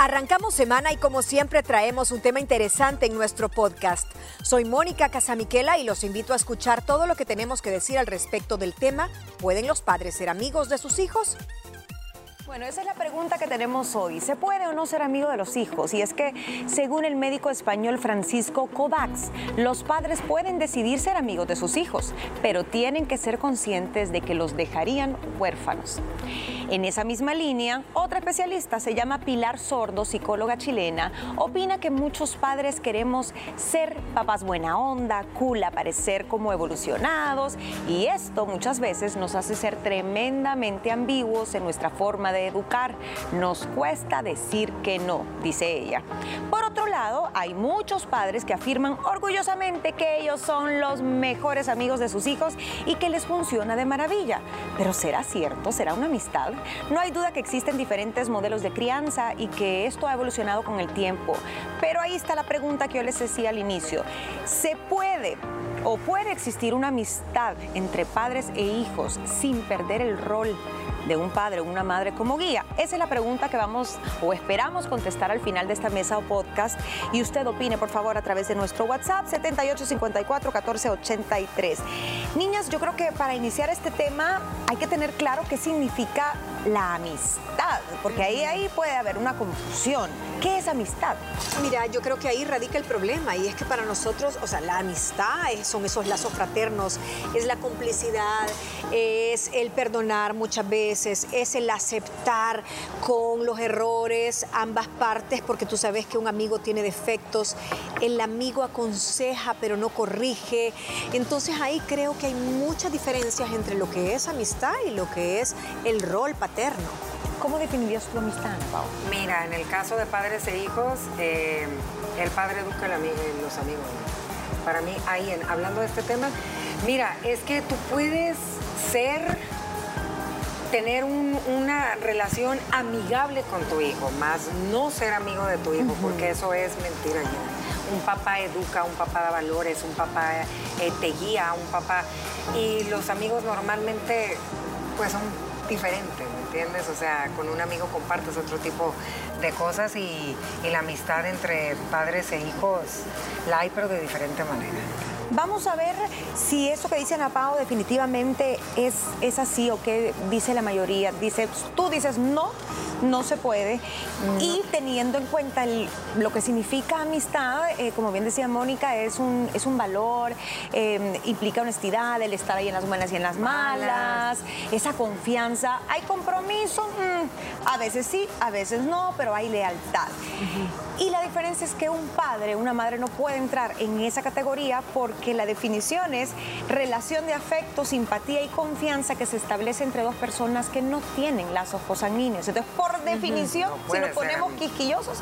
Arrancamos semana y como siempre traemos un tema interesante en nuestro podcast. Soy Mónica Casamiquela y los invito a escuchar todo lo que tenemos que decir al respecto del tema. ¿Pueden los padres ser amigos de sus hijos? Bueno, esa es la pregunta que tenemos hoy. ¿Se puede o no ser amigo de los hijos? Y es que, según el médico español Francisco Kovacs, los padres pueden decidir ser amigos de sus hijos, pero tienen que ser conscientes de que los dejarían huérfanos. En esa misma línea, otra especialista, se llama Pilar Sordo, psicóloga chilena, opina que muchos padres queremos ser papás buena onda, cool, aparecer como evolucionados, y esto muchas veces nos hace ser tremendamente ambiguos en nuestra forma de educar. Nos cuesta decir que no, dice ella. Por otro lado, hay muchos padres que afirman orgullosamente que ellos son los mejores amigos de sus hijos y que les funciona de maravilla. Pero ¿será cierto? ¿Será una amistad? No hay duda que existen diferentes modelos de crianza y que esto ha evolucionado con el tiempo. Pero ahí está la pregunta que yo les decía al inicio. ¿Se puede o puede existir una amistad entre padres e hijos sin perder el rol de un padre o una madre como guía? Esa es la pregunta que vamos o esperamos contestar al final de esta mesa o podcast y usted opine por favor a través de nuestro WhatsApp 7854-1483. Niñas, yo creo que para iniciar este tema hay que tener claro qué significa la amistad, porque ahí, ahí puede haber una confusión. ¿Qué es amistad? Mira, yo creo que ahí radica el problema y es que para nosotros, o sea, la amistad son esos lazos fraternos, es la complicidad, es el perdonar muchas veces, es el aceptar con los errores ambas partes, porque tú sabes que un amigo tiene defectos, el amigo aconseja pero no corrige. Entonces ahí creo que hay muchas diferencias entre lo que es amistad y lo que es el rol paterno. ¿Cómo definirías tu amistad, Pau? Mira, en el caso de padres e hijos, eh, el padre educa a los amigos. Para mí, ahí, en, hablando de este tema, mira, es que tú puedes ser, tener una relación amigable con tu hijo, más no ser amigo de tu hijo, porque eso es mentira ya. Un papá educa, un papá da valores, un papá eh, te guía, un papá... Y los amigos normalmente, pues son diferente, ¿me entiendes? O sea, con un amigo compartes otro tipo de cosas y, la amistad entre padres e hijos la hay, pero de diferente manera. Vamos a ver si eso que dice Ana Pao definitivamente es, es así o qué dice la mayoría. Dice, tú dices no, no se puede. Y teniendo en cuenta lo que significa amistad, eh, como bien decía Mónica, es un, es un valor, em, implica honestidad, el estar ahí en las buenas y en las malas, esa confianza. ¿Hay compromiso? Mm, a veces sí, a veces no, pero hay lealtad. Y la diferencia es que un padre, una madre no puede entrar en esa categoría porque la definición es relación de afecto, simpatía y confianza que se establece entre dos personas que no tienen lazos cosanguíneos. Entonces, por definición, si nos ponemos quisquillosos,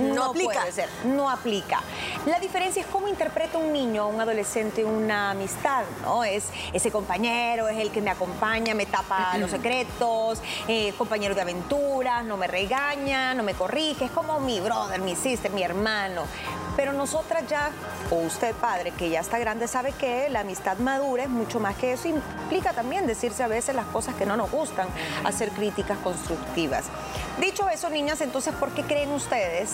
no, aplica. Puede ser, no aplica. La diferencia es cómo interpreta un niño un adolescente una amistad, ¿no? Es ese compañero, es el que me acompaña, me tapa los secretos, eh, compañero de aventuras, no me regaña, no me corrige, es como mi brother, mi sister, mi hermano. Pero nosotras ya, o usted padre, que ya está grande, sabe que la amistad madura es mucho más que eso. Implica también decirse a veces las cosas que no nos gustan, hacer críticas constructivas. Dicho eso, niñas, entonces, ¿por qué creen ustedes,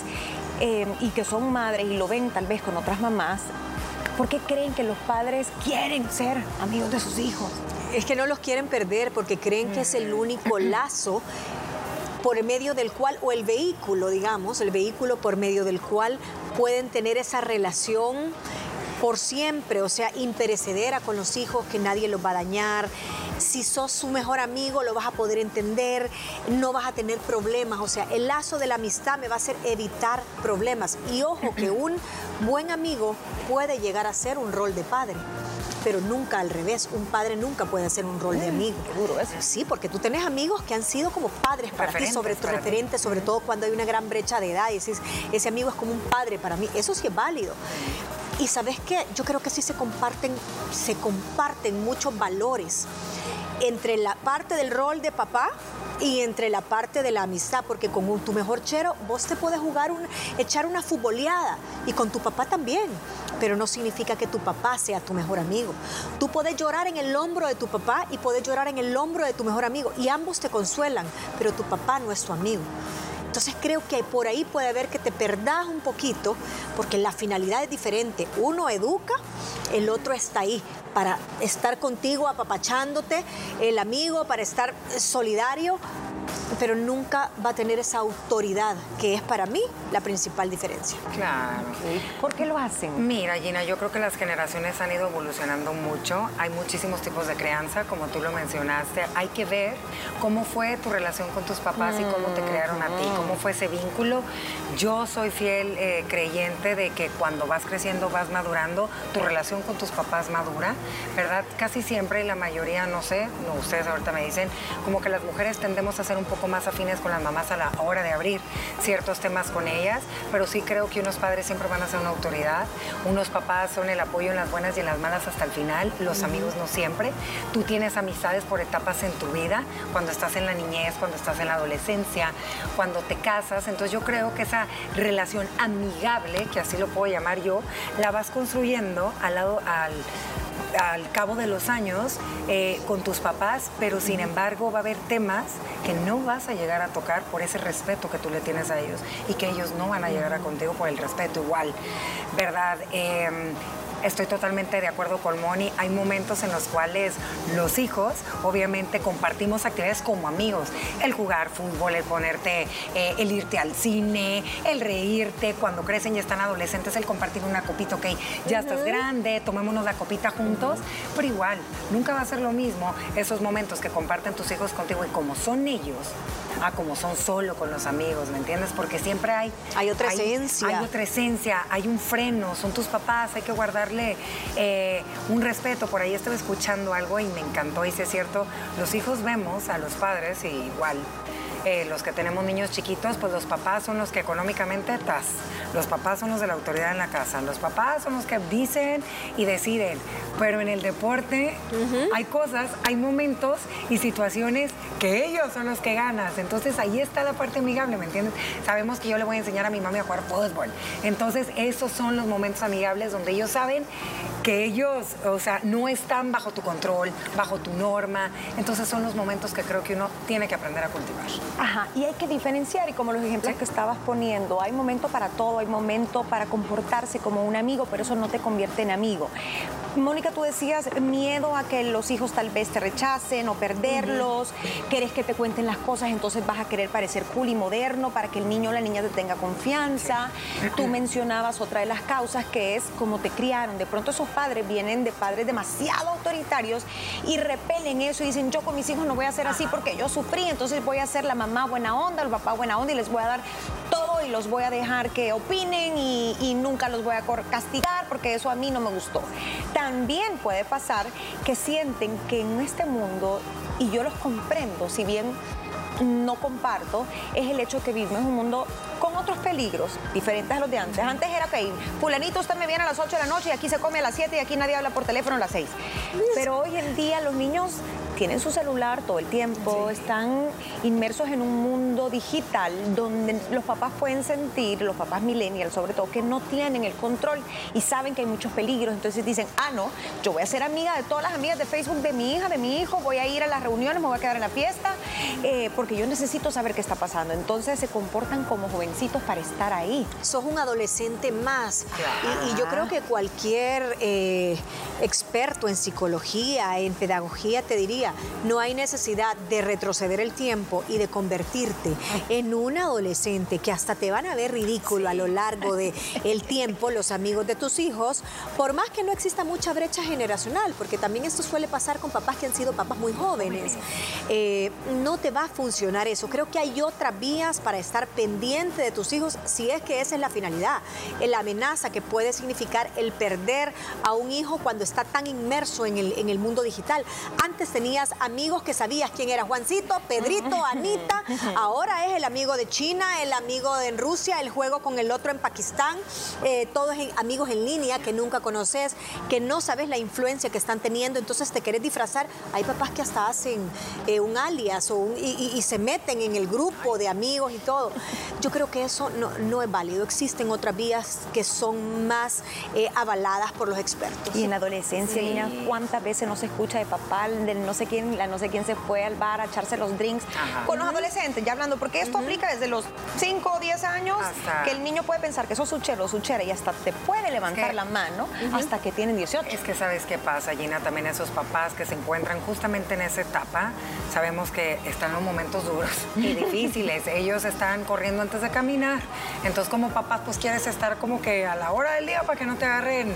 eh, y que son madres y lo ven tal vez con otras mamás, ¿por qué creen que los padres quieren ser amigos de sus hijos? Es que no los quieren perder porque creen que es el único lazo por medio del cual, o el vehículo, digamos, el vehículo por medio del cual pueden tener esa relación por siempre, o sea, imperecedera con los hijos, que nadie los va a dañar. Si sos su mejor amigo, lo vas a poder entender, no vas a tener problemas. O sea, el lazo de la amistad me va a hacer evitar problemas. Y ojo, que un buen amigo puede llegar a ser un rol de padre pero nunca al revés. Un padre nunca puede hacer un rol de amigo. Duro eso. Sí, porque tú tenés amigos que han sido como padres para ti, sobre tu referente, sobre todo cuando hay una gran brecha de edad y dices, ese amigo es como un padre para mí. Eso sí es válido. Y sabes qué, yo creo que sí se comparten, se comparten muchos valores entre la parte del rol de papá y entre la parte de la amistad, porque con tu mejor chero vos te puedes jugar, un, echar una futboleada y con tu papá también, pero no significa que tu papá sea tu mejor amigo. Tú puedes llorar en el hombro de tu papá y puedes llorar en el hombro de tu mejor amigo y ambos te consuelan, pero tu papá no es tu amigo. Entonces creo que por ahí puede haber que te perdás un poquito, porque la finalidad es diferente. Uno educa, el otro está ahí para estar contigo, apapachándote, el amigo para estar solidario, pero nunca va a tener esa autoridad que es para mí la principal diferencia. Claro. ¿Por qué lo hacen? Mira, Gina, yo creo que las generaciones han ido evolucionando mucho. Hay muchísimos tipos de crianza, como tú lo mencionaste. Hay que ver cómo fue tu relación con tus papás y cómo te crearon a ti, cómo fue ese vínculo. Yo soy fiel eh, creyente de que cuando vas creciendo, vas madurando, tu relación con tus papás madura, ¿verdad? Casi siempre, la mayoría, no sé, no, ustedes ahorita me dicen, como que las mujeres tendemos a ser un poco más afines con las mamás a la hora de abrir ciertos temas con ellas, pero sí creo que unos padres siempre van a ser una autoridad, unos papás son el apoyo en las buenas y en las malas hasta el final, los amigos no siempre. Tú tienes amistades por etapas en tu vida, cuando estás en la niñez, cuando estás en la adolescencia, cuando te casas, entonces yo creo que esa relación amigable, que así lo puedo llamar yo, la vas construyendo al lado al al cabo de los años eh, con tus papás, pero sin embargo va a haber temas que no vas a llegar a tocar por ese respeto que tú le tienes a ellos y que ellos no van a llegar a contigo por el respeto igual, ¿verdad? Em, estoy totalmente de acuerdo con Moni. Hay momentos en los cuales los hijos, obviamente, compartimos actividades como amigos. El jugar fútbol, el ponerte, eh, el irte al cine, el reírte. Cuando crecen y están adolescentes, el compartir una copita, ok, ya estás grande, tomémonos la copita juntos. Pero igual, nunca va a ser lo mismo esos momentos que comparten tus hijos contigo y como son ellos, a como son solo con los amigos, ¿me entiendes? Porque siempre hay... Hay otra esencia. Hay otra esencia, hay un freno, son tus papás, hay que guardarle eh, un respeto. Por ahí estaba escuchando algo y me encantó, y es cierto, los hijos vemos a los padres y igual eh, los que tenemos niños chiquitos, pues los papás son los que económicamente estás. Los papás son los de la autoridad en la casa. Los papás son los que dicen y deciden. Pero en el deporte hay cosas, hay momentos y situaciones que ellos son los que ganas. Entonces ahí está la parte amigable, ¿me entiendes? Sabemos que yo le voy a enseñar a mi mami a jugar fútbol. Entonces esos son los momentos amigables donde ellos saben que ellos, o sea, no están bajo tu control, bajo tu norma. Entonces son los momentos que creo que uno tiene que aprender a cultivar. Ajá, y hay que diferenciar, y como los ejemplos que estabas poniendo, hay momento para todo, hay momento para comportarse como un amigo, pero eso no te convierte en amigo. Mónica, tú decías miedo a que los hijos tal vez te rechacen o perderlos, querés que te cuenten las cosas, entonces vas a querer parecer cool y moderno para que el niño o la niña te tenga confianza. Tú mencionabas otra de las causas que es cómo te criaron. De pronto esos padres vienen de padres demasiado autoritarios y repelen eso y dicen, yo con mis hijos no voy a ser así porque yo sufrí, entonces voy a ser la mamá buena onda, el papá buena onda y les voy a dar todo y los voy a dejar que opinen y, nunca los voy a castigar porque eso a mí no me gustó. También puede pasar que sienten que en este mundo, y yo los comprendo, si bien no comparto es el hecho que vivimos en un mundo con otros peligros diferentes a los de antes. Antes era que, fulanito, usted me viene a las 8 de la noche y aquí se come a las 7 y aquí nadie habla por teléfono a las 6. Pero hoy en día los niños tienen su celular todo el tiempo, están inmersos en un mundo digital donde los papás pueden sentir, los papás millennials sobre todo, que no tienen el control y saben que hay muchos peligros. Entonces dicen, ah, no, yo voy a ser amiga de todas las amigas de Facebook de mi hija, de mi hijo, voy a ir a las reuniones, me voy a quedar en la fiesta, eh, porque yo necesito saber qué está pasando. Entonces se comportan como jovencitos para estar ahí. Sos un adolescente más. Y, yo creo que cualquier eh, experto en psicología, en pedagogía, te diría, no hay necesidad de retroceder el tiempo y de convertirte en un adolescente que hasta te van a ver ridículo a lo largo del el tiempo, los amigos de tus hijos, por más que no exista mucha brecha generacional, porque también esto suele pasar con papás que han sido papás muy jóvenes. Eh, no te va a funcionar eso. Creo que hay otras vías para estar pendiente de tus hijos si es que esa es la finalidad. La amenaza que puede significar el perder a un hijo cuando está tan inmerso en el, en el mundo digital. Antes tenía amigos que sabías quién era Juancito, Pedrito, Anita. Ahora es el amigo de China, el amigo de Rusia, el juego con el otro en Pakistán. Eh, todos amigos en línea que nunca conoces, que no sabes la influencia que están teniendo, entonces te querés disfrazar. Hay papás que hasta hacen eh, un alias y, se meten en el grupo de amigos y todo. Yo creo que eso no, es válido. Existen otras vías que son más eh, avaladas por los expertos. Y en la adolescencia, niña, ¿cuántas veces no se escucha de papá, de no sé sé quién, la no sé quién se fue al bar a echarse los drinks con los adolescentes, ya hablando, porque esto aplica desde los 5 o 10 años, que el niño puede pensar que eso es su chero, su chera, y hasta te puede levantar la mano hasta que tienen 18. Es que sabes qué pasa, Gina, también esos papás que se encuentran justamente en esa etapa, sabemos que están en momentos duros y difíciles. Ellos están corriendo antes de caminar. Entonces, como papás, pues quieres estar como que a la hora del día para que no te agarren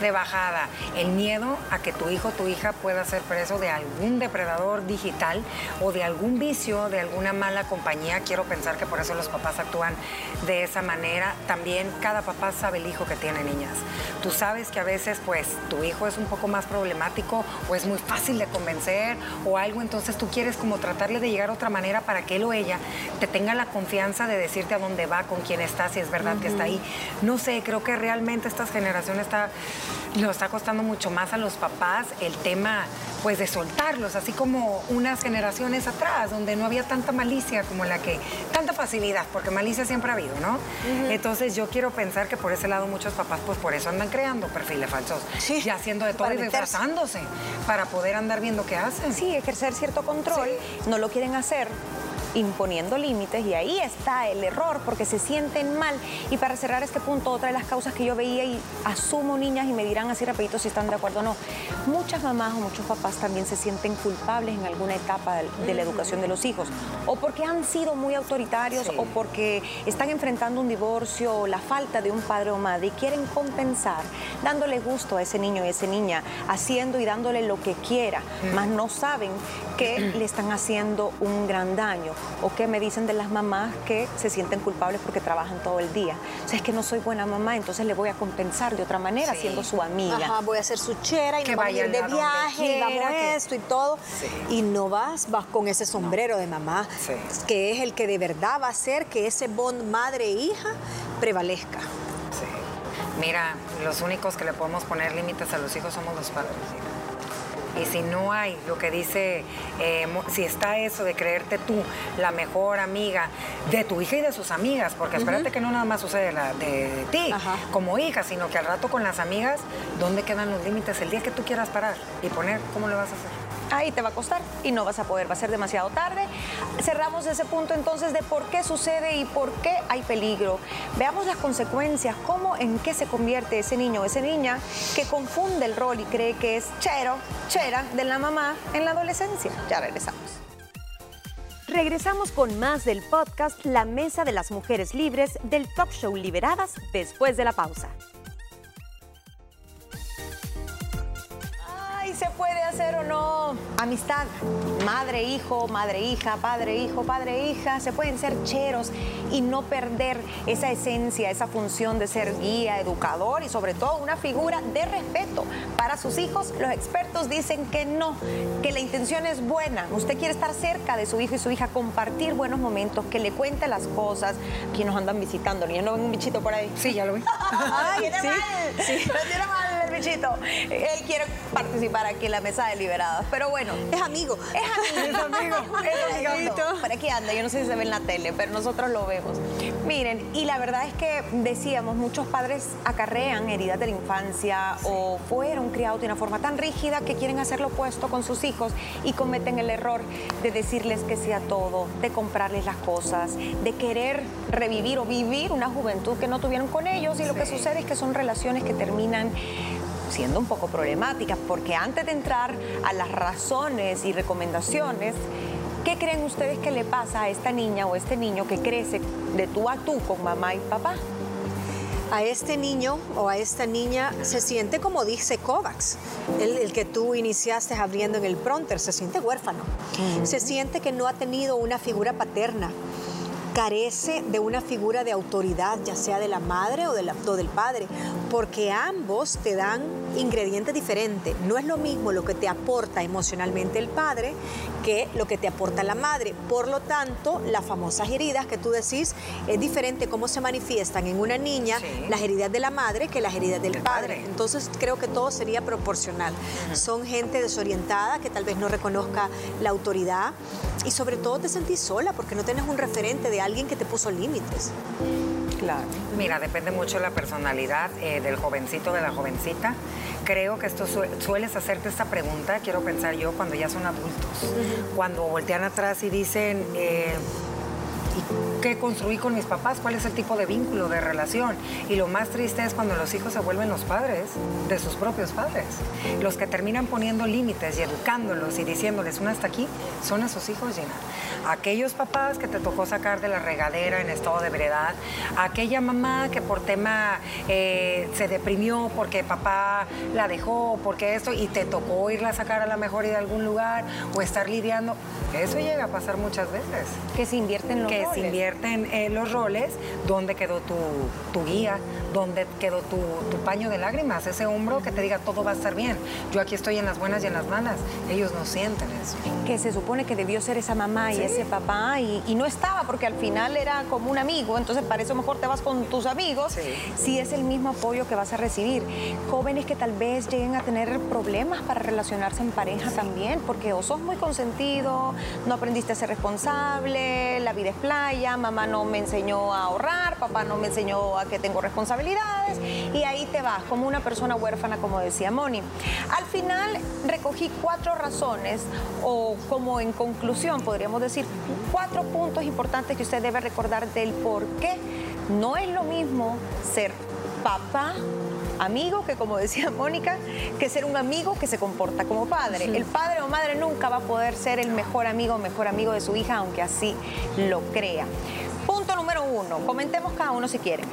de bajada. El miedo a que tu hijo o tu hija pueda ser preso de algún depredador digital o de algún vicio, de alguna mala compañía. Quiero pensar que por eso los papás actúan de esa manera. También cada papá sabe el hijo que tiene niñas. Tú sabes que a veces, pues, tu hijo es un poco más problemático o es muy fácil de convencer o algo, entonces tú quieres como tratarle de llegar a otra manera para que él o ella te tenga la confianza de decirte a dónde va, con quién está, si es verdad que está ahí. No sé, creo que realmente esta generación está, nos está costando mucho más a los papás el tema pues de soltarlos, así como unas generaciones atrás, donde no había tanta malicia como la que, tanta facilidad, porque malicia siempre ha habido, ¿no? Entonces yo quiero pensar que por ese lado muchos papás pues por eso andan creando perfiles falsos, y haciendo de todo y disfrazándose para poder andar viendo qué hacen. Sí, ejercer cierto control, no lo quieren hacer imponiendo límites y ahí está el error porque se sienten mal. Y para cerrar este punto, otra de las causas que yo veía y asumo niñas y me dirán así rapidito si están de acuerdo o no, muchas mamás o muchos papás también se sienten culpables en alguna etapa de, la educación de los hijos. O porque han sido muy autoritarios o porque están enfrentando un divorcio o la falta de un padre o madre y quieren compensar dándole gusto a ese niño y a esa niña, haciendo y dándole lo que quiera, más no saben que le están haciendo un gran daño o que me dicen de las mamás que se sienten culpables porque trabajan todo el día. O sea, es que no soy buena mamá, entonces le voy a compensar de otra manera siendo su amiga. Ajá, voy a ser su chera y que vamos a ir de viaje y vamos a esto y todo. Y no vas, vas con ese sombrero de mamá, que es el que de verdad va a hacer que ese bond madre-hija prevalezca. Mira, los únicos que le podemos poner límites a los hijos somos los padres. Y si no hay lo que dice, eh, si está eso de creerte tú la mejor amiga de tu hija y de sus amigas, porque espérate que no nada más sucede de, ti como hija, sino que al rato con las amigas, ¿dónde quedan los límites? El día que tú quieras parar y poner, ¿cómo lo vas a hacer? Ahí te va a costar y no vas a poder, va a ser demasiado tarde. Cerramos ese punto entonces de por qué sucede y por qué hay peligro. Veamos las consecuencias, cómo, en qué se convierte ese niño o esa niña que confunde el rol y cree que es chero, chera de la mamá en la adolescencia. Ya regresamos. Regresamos con más del podcast La Mesa de las Mujeres Libres del Top Show Liberadas después de la pausa. Se puede hacer o no amistad. Madre, hijo, madre, hija, padre, hijo, padre, hija. Se pueden ser cheros y no perder esa esencia, esa función de ser guía, educador y sobre todo una figura de respeto para sus hijos. Los expertos dicen que no, que la intención es buena. Usted quiere estar cerca de su hijo y su hija, compartir buenos momentos, que le cuente las cosas. Aquí nos andan visitando, ¿ya no ven un bichito por ahí? Sí, ya lo vi. Ay, ¿sí? mal. Sí. tiene mal Él quiere participar aquí en la mesa de liberadas. Pero bueno. Es amigo. Es amigo. es amigo. Es amiguito. Por aquí anda. Yo no sé si se ve en la tele, pero nosotros lo vemos. Miren, y la verdad es que decíamos, muchos padres acarrean heridas de la infancia o fueron criados de una forma tan rígida que quieren hacer lo opuesto con sus hijos y cometen el error de decirles que sea todo, de comprarles las cosas, de querer revivir o vivir una juventud que no tuvieron con ellos y lo que sucede es que son relaciones que terminan siendo un poco problemáticas, porque antes de entrar a las razones y recomendaciones, ¿qué creen ustedes que le pasa a esta niña o este niño que crece de tú a tú con mamá y papá? a este niño o a esta niña se siente como dice Kovacs, el, que tú iniciaste abriendo en el pronter, se siente huérfano, se siente que no ha tenido una figura paterna, carece de una figura de autoridad, ya sea de la madre o, o del padre, porque ambos te dan ingredientes diferentes. No es lo mismo lo que te aporta emocionalmente el padre que lo que te aporta la madre. Por lo tanto, las famosas heridas que tú decís, es diferente cómo se manifiestan en una niña las heridas de la madre que las heridas del padre. Entonces, creo que todo sería proporcional. Son gente desorientada que tal vez no reconozca la autoridad y sobre todo te sentís sola porque no tienes un referente de alguien que te puso límites. Claro. Mira, depende mucho de la personalidad eh, del jovencito, de la jovencita. Creo que esto sueles hacerte esta pregunta, quiero pensar yo, cuando ya son adultos. Cuando voltean atrás y dicen, eh, qué construí con mis papás, cuál es el tipo de vínculo, de relación. Y lo más triste es cuando los hijos se vuelven los padres de sus propios padres. Los que terminan poniendo límites y educándolos y diciéndoles un hasta aquí son esos hijos, Gina. Aquellos papás que te tocó sacar de la regadera en estado de veredad, aquella mamá que por tema eh, se deprimió porque papá la dejó, porque esto, y te tocó irla a sacar a la mejor y de algún lugar o estar lidiando. Eso llega a pasar muchas veces. Que se invierte en los Que se invierten en los roles, dónde quedó tu, guía, dónde quedó tu, paño de lágrimas, ese hombro que te diga todo va a estar bien. Yo aquí estoy en las buenas y en las malas. Ellos no sienten eso. Que se supone que debió ser esa mamá y ese papá y, no estaba porque al final era como un amigo, entonces para eso mejor te vas con tus amigos si es el mismo apoyo que vas a recibir. Jóvenes que tal vez lleguen a tener problemas para relacionarse en pareja también, porque o sos muy consentido, no aprendiste a ser responsable, la vida es playa, mamá no me enseñó a ahorrar, papá no me enseñó a que tengo responsabilidades y ahí te vas como una persona huérfana, como decía Moni. Al final recogí cuatro razones o como en conclusión podríamos decir cuatro puntos importantes que usted debe recordar del por qué no es lo mismo ser papá amigo que, como decía Mónica, que ser un amigo que se comporta como padre. El padre o madre nunca va a poder ser el mejor amigo o mejor amigo de su hija, aunque así lo crea. Punto número uno, comentemos cada uno si quieren.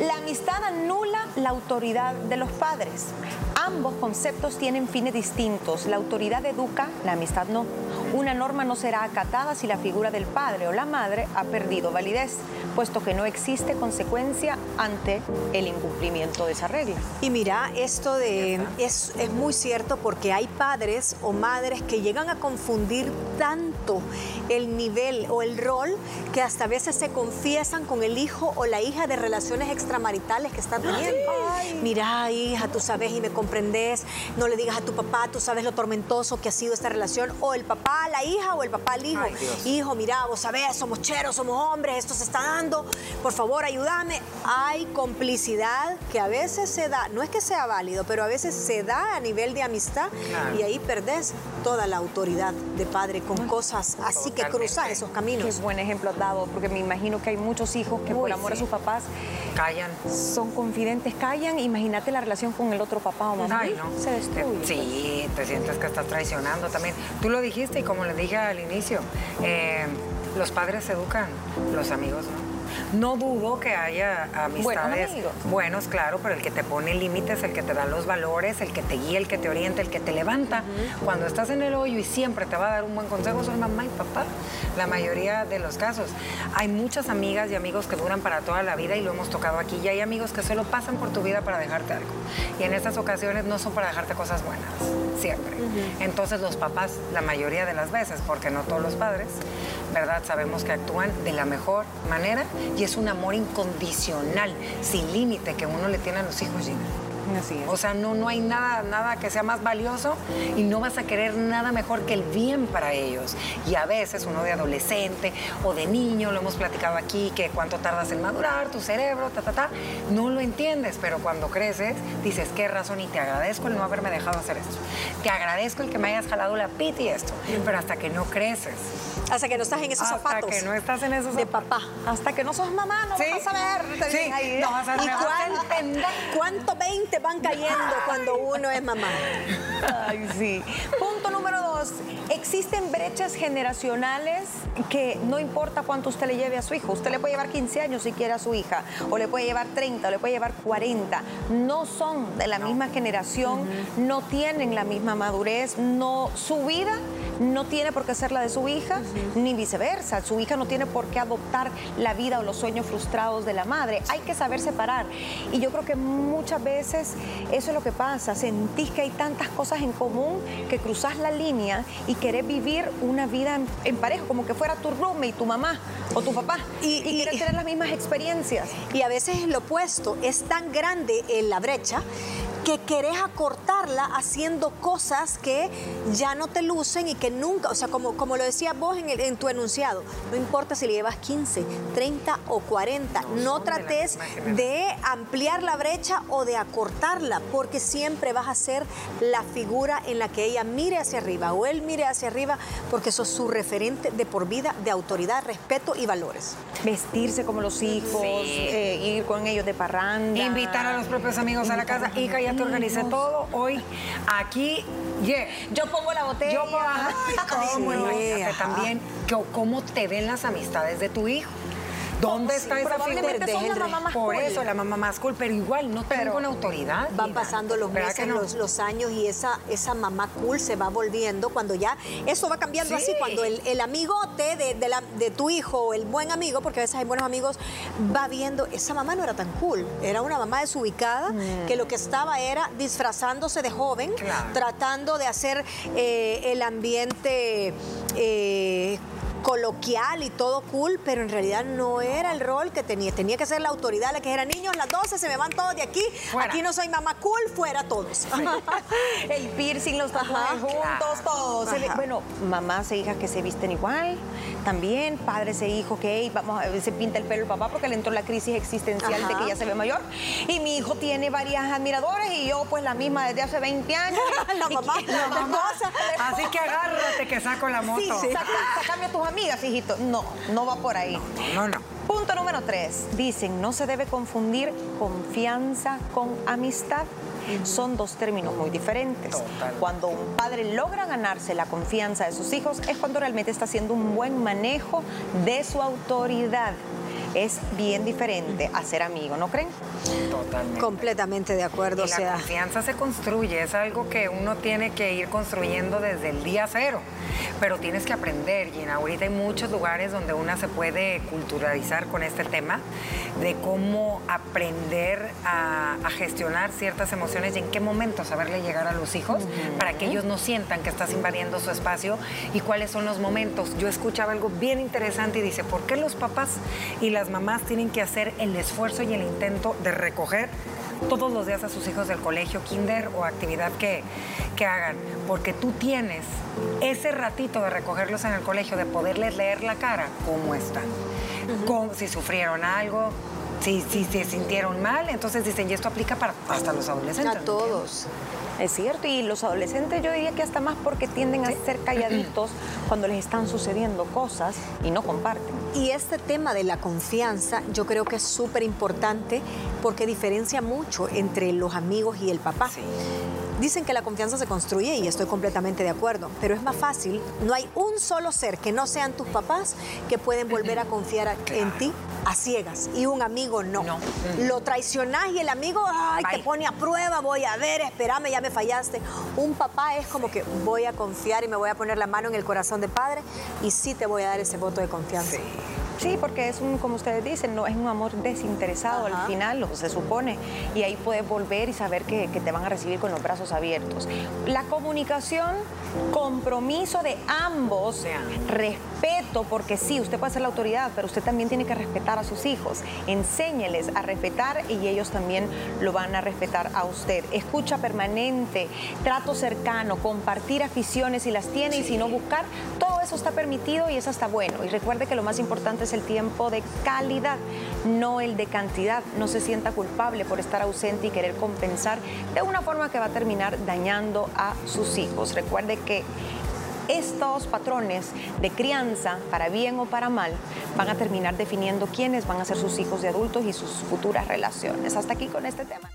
La amistad anula la autoridad de los padres. Ambos conceptos tienen fines distintos. La autoridad educa, la amistad no. Una norma no será acatada si la figura del padre o la madre ha perdido validez, puesto que no existe consecuencia ante el incumplimiento de esa regla. Y mira, esto de es, es muy cierto porque hay padres o madres que llegan a confundir tanto el nivel o el rol que hasta a veces se confiesan con el hijo o la hija de relaciones extramaritales que están teniendo. Mira, hija, tú sabes y me comprendes, no le digas a tu papá, tú sabes lo tormentoso que ha sido esta relación, o el papá a la hija o el papá al hijo. hijo, mira, vos sabés, somos cheros, somos hombres, esto se está dando, por favor, ayúdame. Hay complicidad que a veces se da, no es que sea válido, pero a veces se da a nivel de amistad y ahí perdés toda la autoridad de padre con cosas así que cruzar esos caminos. Qué buen ejemplo dado, porque me imagino que hay muchos hijos que por amor a sus papás callan. Son confidentes, callan. Imagínate la relación con el otro papá o mamá. Ay, no. Se destruye. Sí, te sientes que estás traicionando también. Tú lo dijiste y como le dije al inicio, eh, los padres educan, los amigos no. No dudo que haya amistades buenos, claro, pero el que te pone límites, el que te da los valores, el que te guía, el que te orienta, el que te levanta. Cuando estás en el hoyo y siempre te va a dar un buen consejo, son mamá y papá. La mayoría de los casos. Hay muchas amigas y amigos que duran para toda la vida y lo hemos tocado aquí. Y hay amigos que solo pasan por tu vida para dejarte algo. Y en estas ocasiones no son para dejarte cosas buenas, siempre. Entonces los papás, la mayoría de las veces, porque no todos los padres, ¿verdad? Sabemos que actúan de la mejor manera y es un amor incondicional, sin límite que uno le tiene a los hijos, Gina. O sea, no, no hay nada, nada que sea más valioso y no vas a querer nada mejor que el bien para ellos. Y a veces uno de adolescente o de niño, lo hemos platicado aquí, que cuánto tardas en madurar, tu cerebro, ta, ta, ta, no lo entiendes, pero cuando creces dices, qué razón y te agradezco el no haberme dejado hacer esto. Te agradezco el que me hayas jalado la pita y esto, pero hasta que no creces. Hasta que no estás en esos zapatos. Hasta que no estás en esos De papá. Hasta que no sos mamá, no vas a saber. Sí, no vas a ¿Y cuánto 20 van cayendo cuando uno es mamá. Ay, sí. Punto número dos. Existen brechas generacionales que no importa cuánto usted le lleve a su hijo. Usted le puede llevar 15 años si quiere a su hija, o le puede llevar 30, o le puede llevar 40. No son de la misma generación, no tienen la misma madurez, no, su vida no tiene por qué ser la de su hija, ni viceversa. Su hija no tiene por qué adoptar la vida o los sueños frustrados de la madre. Hay que saber separar. Y yo creo que muchas veces eso es lo que pasa. Sentís que hay tantas cosas en común que cruzas la línea y querés vivir una vida en, pareja, como que fuera tu y tu mamá o tu papá. Y, y, tener las mismas experiencias. Y a veces es lo opuesto. Es tan grande en la brecha que querés acortarla haciendo cosas que ya no te lucen y que nunca, o sea, como, como lo decías vos en, en tu enunciado, no importa si le llevas 15, 30 o 40, no, trates de ampliar la brecha o de acortarla, porque siempre vas a ser la figura en la que ella mire hacia arriba o él mire hacia arriba, porque eso es su referente de por vida, de autoridad, respeto y valores. Vestirse como los hijos, eh, ir con ellos de parranda. Invitar a los propios amigos a la casa. Hija, ya te organicé todo. Hoy, aquí, yeah. Yo pongo la botella. Yo pongo, ay, cómo, Sí, también que- cómo te ven las amistades de tu hijo. ¿Dónde está esa Probablemente figura? son la mamá más Por cool. eso, la mamá más cool, pero igual no Pero tengo la autoridad. Van pasando los ¿Verdad meses, no? los, los años y esa, esa mamá cool se va volviendo cuando ya eso va cambiando Sí. así, cuando el, el amigote de, de la- de tu hijo o el buen amigo, porque a veces hay buenos amigos, va viendo, esa mamá no era tan cool, era una mamá desubicada que lo que estaba era disfrazándose de joven, Claro. tratando de hacer eh, el ambiente... eh, coloquial y todo cool, pero en realidad no era el rol que tenía. Tenía que ser la autoridad la que era niños, las 12 se me van todos de aquí. Fuera. Aquí no soy mamá cool, fuera todos. El piercing, los tatuajes juntos, claro. todo. Se ve- Ajá. bueno, mamás e hijas que se visten igual, también padres e hijos que "Ey, vamos a se pinta el pelo el papá porque le entró la crisis existencial de Ajá. que ya se ve mayor. Y mi hijo tiene varias admiradores y yo pues la misma desde hace 20 años. La mamá, la esposa. Así que agárrate que saco la moto. Sí, saca- Sácame a tus amigas, hijito. No, no va por ahí. No, no. Punto número tres. Dicen, no se debe confundir confianza con amistad. Son dos términos muy diferentes. Total. Cuando un padre logra ganarse la confianza de sus hijos es cuando realmente está haciendo un buen manejo de su autoridad. Es bien diferente a ser amigo, ¿no creen? Totalmente. Completamente de acuerdo, Y o la sea, confianza se construye, es algo que uno tiene que ir construyendo desde el día cero. Pero tienes que aprender, Gina. Ahorita hay muchos lugares donde una se puede culturalizar con este tema de cómo aprender a, a gestionar ciertas emociones y en qué momento saberle llegar a los hijos para que ellos no sientan que estás invadiendo su espacio y cuáles son los momentos. Yo escuchaba algo bien interesante y dice, ¿por qué los papás y las mamás tienen que hacer el esfuerzo y el intento de recoger todos los días a sus hijos del colegio, kinder o actividad que, que hagan, porque tú tienes ese ratito de recogerlos en el colegio, de poderles leer la cara, cómo están, Cómo- si sufrieron algo, si, si se sintieron mal, entonces dicen, y esto aplica para hasta los adolescentes. a ¿me todos. Es cierto, y los adolescentes yo diría que hasta más porque tienden a ser calladitos cuando les están sucediendo cosas y no comparten. Y este tema de la confianza yo creo que es súper importante porque diferencia mucho entre los amigos y el papá. Sí. Dicen que la confianza se construye y estoy completamente de acuerdo, pero es más fácil, no hay un solo ser que no sean tus papás que pueden volver a confiar a- en ti a ciegas y un amigo no. No. Lo traicionás y el amigo ay, te pone a prueba, voy a ver, espérame, ya me fallaste. Un papá es como que voy a confiar y me voy a poner la mano en el corazón de padre y sí te voy a dar ese voto de confianza. Sí. Sí, porque es un, como ustedes dicen, no es un amor desinteresado Ajá. al final, se supone. Y ahí puedes volver y saber que, que te van a recibir con los brazos abiertos. La comunicación, compromiso de ambos, De ambos. respeto, porque sí, usted puede ser la autoridad, pero usted también tiene que respetar a sus hijos. Enséñeles a respetar y ellos también lo van a respetar a usted. Escucha permanente, trato cercano, compartir aficiones si las tiene y si no buscar, todo eso está permitido y eso está bueno. Y recuerde que lo más importante es el tiempo de calidad, no el de cantidad. No se sienta culpable por estar ausente y querer compensar de una forma que va a terminar dañando a sus hijos. Recuerde que estos patrones de crianza, para bien o para mal, van a terminar definiendo quiénes van a ser sus hijos de adultos y sus futuras relaciones. Hasta aquí con este tema.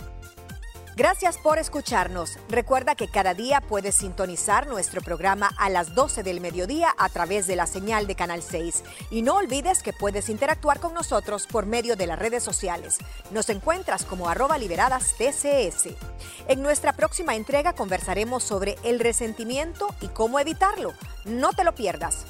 Gracias por escucharnos. Recuerda que cada día puedes sintonizar nuestro programa a las 12 del mediodía a través de la señal de Canal 6. Y no olvides que puedes interactuar con nosotros por medio de las redes sociales. Nos encuentras como arroba liberadas TCS. En nuestra próxima entrega conversaremos sobre el resentimiento y cómo evitarlo. No te lo pierdas.